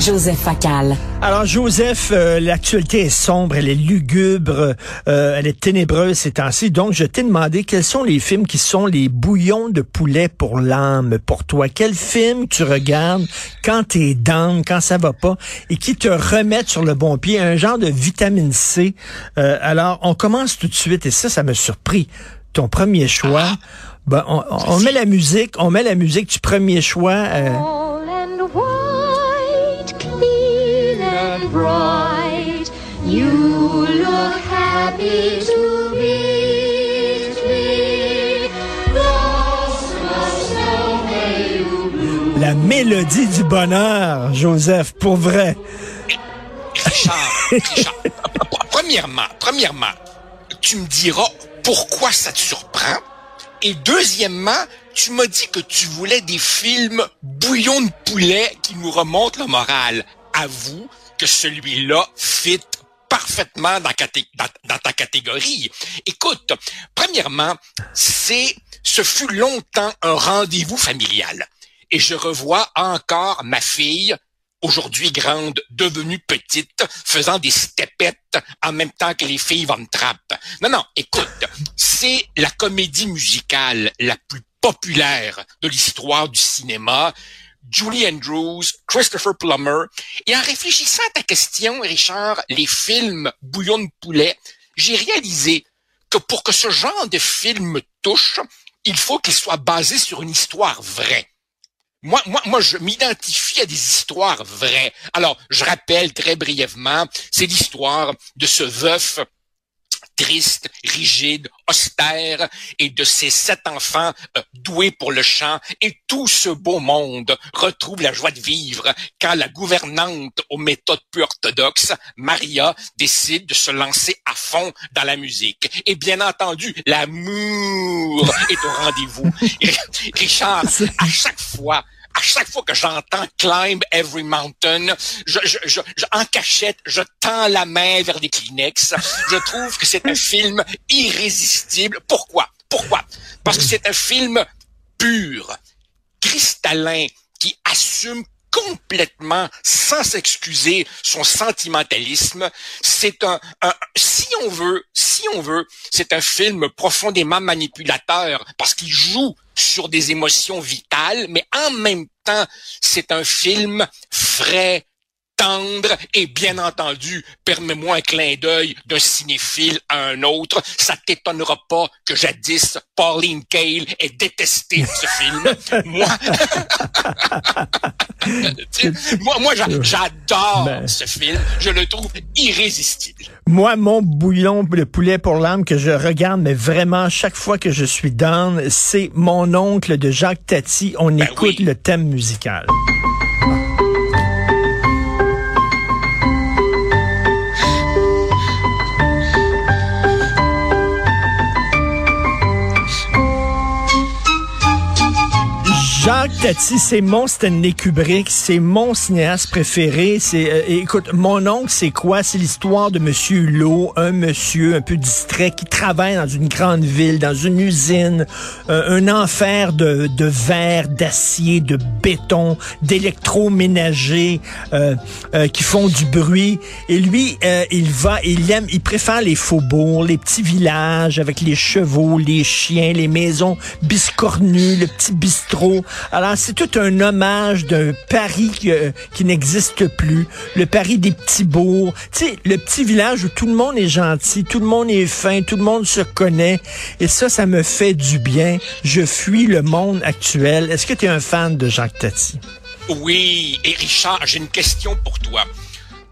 Joseph Facal. Alors, Joseph, euh, l'actualité est sombre, elle est lugubre, euh, elle est ténébreuse ces temps-ci. Donc, je t'ai demandé quels sont les films qui sont les bouillons de poulet pour l'âme? Pour toi. Quel film tu regardes quand t'es down, quand ça va pas, et qui te remettent sur le bon pied, un genre de vitamine C? Euh, alors, on commence tout de suite, et ça, ça m'a surpris. Ton premier choix, ben, on, on met la musique, on met la musique du premier choix. euh, bright. You look happy to meet me. Christmas now may you bloom. la mélodie du bonheur, Joseph, pour vrai. Richard, Richard, premièrement, premièrement, tu me diras pourquoi ça te surprend. Et deuxièmement, tu m'as dit que tu voulais des films bouillon de poulet qui nous remontent le moral. Avoue celui-là fit parfaitement dans, ta catégorie. Écoute, premièrement, c'est, ce fut longtemps un rendez-vous familial. Et je revois encore ma fille aujourd'hui grande, devenue petite, faisant des stepettes en même temps que les filles Von Trapp. Non, non, écoute, c'est la comédie musicale la plus populaire de l'histoire du cinéma. Julie Andrews, Christopher Plummer. Et en réfléchissant à ta question, Richard, les films Bouillon de poulet, j'ai réalisé que pour que ce genre de film touche, il faut qu'il soit basé sur une histoire vraie. Moi, moi, moi, je m'identifie à des histoires vraies. Alors, je rappelle très brièvement, c'est l'histoire de ce veuf triste, rigide, austère, et de ses sept enfants euh, doués pour le chant, et tout ce beau monde retrouve la joie de vivre quand la gouvernante aux méthodes peu orthodoxes, Maria, décide de se lancer à fond dans la musique. Et bien entendu, l'amour est au rendez-vous. Richard, à chaque fois, à chaque fois que j'entends Climb Every Mountain, je, je, je, je- en cachette, je tends la main vers des Kleenex. Je trouve que c'est un film irrésistible. Pourquoi? Pourquoi? Parce que c'est un film pur, cristallin, qui assume complètement, sans s'excuser, son sentimentalisme. C'est un, si on veut, si on veut, c'est un film profondément manipulateur parce qu'il joue sur des émotions vitales, mais en même temps, c'est un film frais, tendre et bien entendu, permets-moi un clin d'œil d'un cinéphile à un autre. Ça t'étonnera pas que jadis Pauline Kael ait détesté ce film. moi, moi, moi, j'a- j'adore Ben. ce film. Je le trouve irrésistible. Moi, mon bouillon de poulet pour l'âme que je regarde, mais vraiment, chaque fois que je suis down, c'est mon oncle de Jacques Tati. On Ben écoute oui. le thème musical. Tati, c'est mon Stanley Kubrick, c'est mon cinéaste préféré. C'est, euh, écoute, mon oncle, c'est quoi? C'est l'histoire de Monsieur Hulot, un monsieur un peu distrait qui travaille dans une grande ville, dans une usine, euh, un enfer de, de verre, d'acier, de béton, d'électroménager euh, euh, qui font du bruit. Et lui, euh, il va, il aime, il préfère les faubourgs, les petits villages avec les chevaux, les chiens, les maisons biscornues, le petit bistrot. C'est tout un hommage d'un Paris qui, euh, qui n'existe plus, le Paris des petits bourgs. Tu sais, le petit village où tout le monde est gentil, tout le monde est fin, tout le monde se connaît. Et ça, ça me fait du bien. Je fuis le monde actuel. Est-ce que tu es un fan de Jacques Tati? Oui, et Richard, j'ai une question pour toi.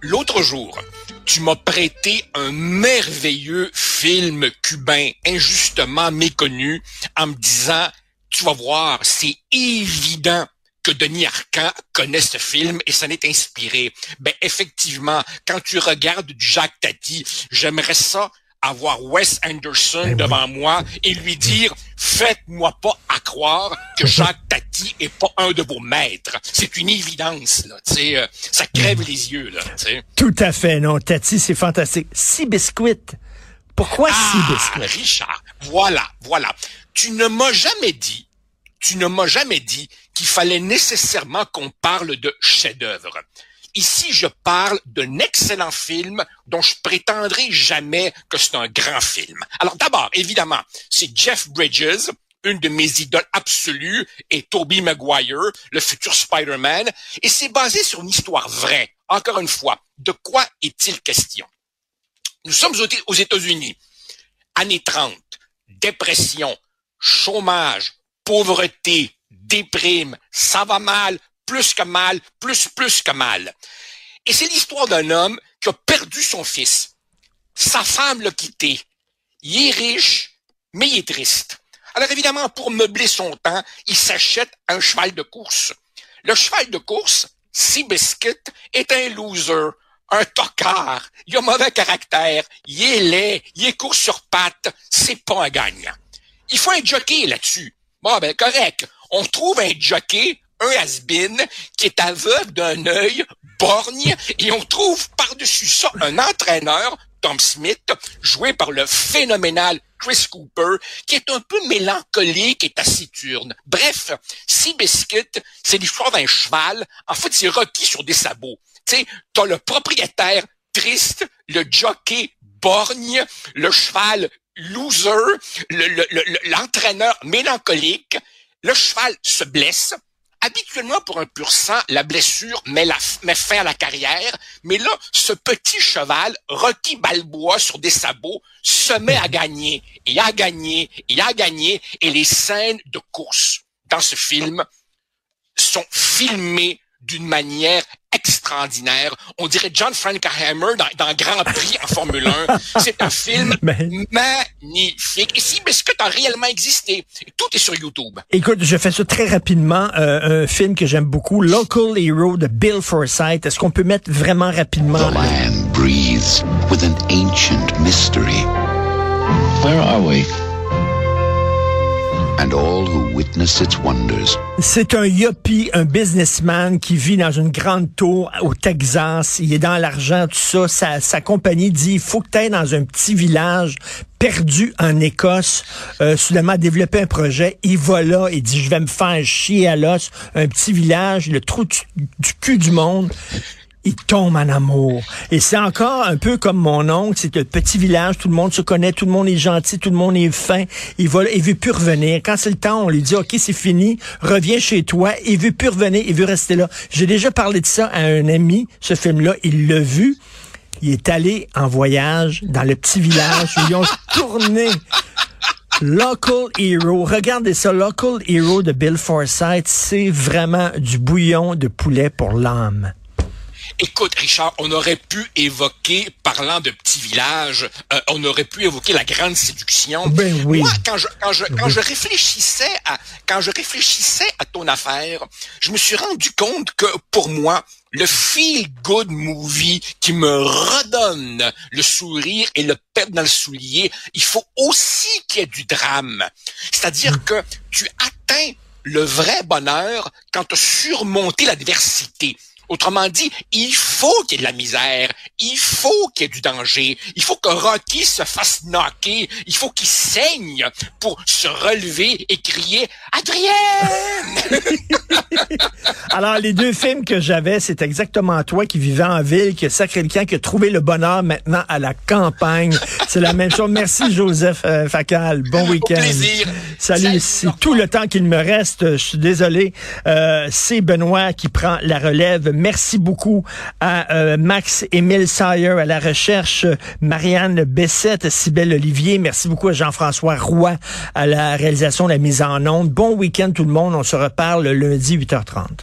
L'autre jour, tu m'as prêté un merveilleux film cubain injustement méconnu en me disant, tu vas voir, c'est évident que Denis Arcand connaît ce film et s'en est inspiré. Ben effectivement, quand tu regardes du Jacques Tati, j'aimerais ça avoir Wes Anderson Ben oui. devant moi et lui dire faites-moi pas à croire que Jacques Tati est pas un de vos maîtres. C'est une évidence, là. Tu sais, euh, ça crève les yeux, là. tu sais. Tout à fait, non. Tati, c'est fantastique. Six biscuits. Pourquoi six Ah, biscuits? Richard, voilà, voilà. Tu ne m'as jamais dit, tu ne m'as jamais dit qu'il fallait nécessairement qu'on parle de chef-d'œuvre. Ici, je parle d'un excellent film dont je prétendrai jamais que c'est un grand film. Alors d'abord, évidemment, c'est Jeff Bridges, une de mes idoles absolues, et Tobey Maguire, le futur Spider-Man, et c'est basé sur une histoire vraie. Encore une fois, de quoi est-il question? Nous sommes aux- aux États-Unis, années 30, dépression, chômage, pauvreté, déprime, ça va mal, plus que mal, plus, plus que mal. Et c'est l'histoire d'un homme qui a perdu son fils. Sa femme l'a quitté. Il est riche, mais il est triste. Alors évidemment, pour meubler son temps, il s'achète un cheval de course. Le cheval de course, Seabiscuit, est un loser, un tocard. Il a mauvais caractère, il est laid, il est court sur pattes, c'est pas un gagnant. Il faut un jockey là-dessus. Bon, ben correct. On trouve un jockey, un has-been, qui est aveugle d'un œil, borgne, et on trouve par-dessus ça un entraîneur, Tom Smith, joué par le phénoménal Chris Cooper, qui est un peu mélancolique et taciturne. Bref, Seabiscuit, c'est l'histoire d'un cheval. En fait, c'est Rocky sur des sabots. Tu sais, t'as le propriétaire triste, le jockey borgne, le cheval loser, le- le- le- l'entraîneur mélancolique. Le cheval se blesse. Habituellement, pour un pur sang, la blessure met, met fin à la carrière. Mais là, ce petit cheval, Rocky Balboa sur des sabots, se met à gagner, et à gagner, et à gagner. Et les scènes de course dans ce film sont filmées d'une manière extraordinaire. On dirait John Frankenheimer dans, dans Grand Prix en Formule 1. C'est un film Ben- magnifique. Et si Biscuit a réellement existé, tout est sur YouTube. Écoute, je fais ça très rapidement. Euh, un film que j'aime beaucoup, Local Hero de Bill Forsythe. Est-ce qu'on peut mettre vraiment rapidement? The land breathes with an ancient mystery. Where are we? C'est un yuppie, un businessman qui vit dans une grande tour au Texas. Il est dans l'argent, tout ça. Sa, compagnie dit, il faut que tu ailles dans un petit village perdu en Écosse, euh, soudainement développer un projet. Il va là, il dit, je vais me faire chier à l'os. Un petit village, le trou du cul du monde. Il tombe en amour. Et c'est encore un peu comme mon oncle, c'est un petit village, tout le monde se connaît, tout le monde est gentil, tout le monde est fin. Il va, il veut plus revenir. Quand c'est le temps, on lui dit, OK, c'est fini, reviens chez toi. Il veut plus revenir, il veut rester là. J'ai déjà parlé de ça à un ami, ce film-là, il l'a vu. Il est allé en voyage dans le petit village où ils ont tourné Local Hero. Regardez ça, Local Hero de Bill Forsythe, c'est vraiment du bouillon de poulet pour l'âme. Écoute, Richard, on aurait pu évoquer, parlant de petits villages, euh, on aurait pu évoquer la grande séduction. Ben oui. Moi, quand je, quand je, quand je réfléchissais à, quand je réfléchissais à ton affaire, je me suis rendu compte que, pour moi, le feel good movie qui me redonne le sourire et le pep dans le soulier, il faut aussi qu'il y ait du drame. C'est-à-dire que tu atteins le vrai bonheur quand tu as surmonté l'adversité. Autrement dit, il faut qu'il y ait de la misère, il faut qu'il y ait du danger, il faut que Rocky se fasse knocker, il faut qu'il saigne pour se relever et crier Adrienne! Alors, les deux films que j'avais, c'est exactement toi qui vivais en ville, qui a sacré le camp, qui a trouvé le bonheur maintenant à la campagne. C'est la même chose. Merci, Joseph euh, Facal. Bon week-end. plaisir. Salut. C'est tout le temps qu'il me reste. Je suis désolé. Euh, c'est Benoît qui prend la relève. Merci beaucoup à euh, Max Émile Sayer à la recherche, Marianne Bessette, Sybelle Olivier. Merci beaucoup à Jean-François Roy à la réalisation, la mise en onde. Bon week-end tout le monde. On se reparle lundi 8h30.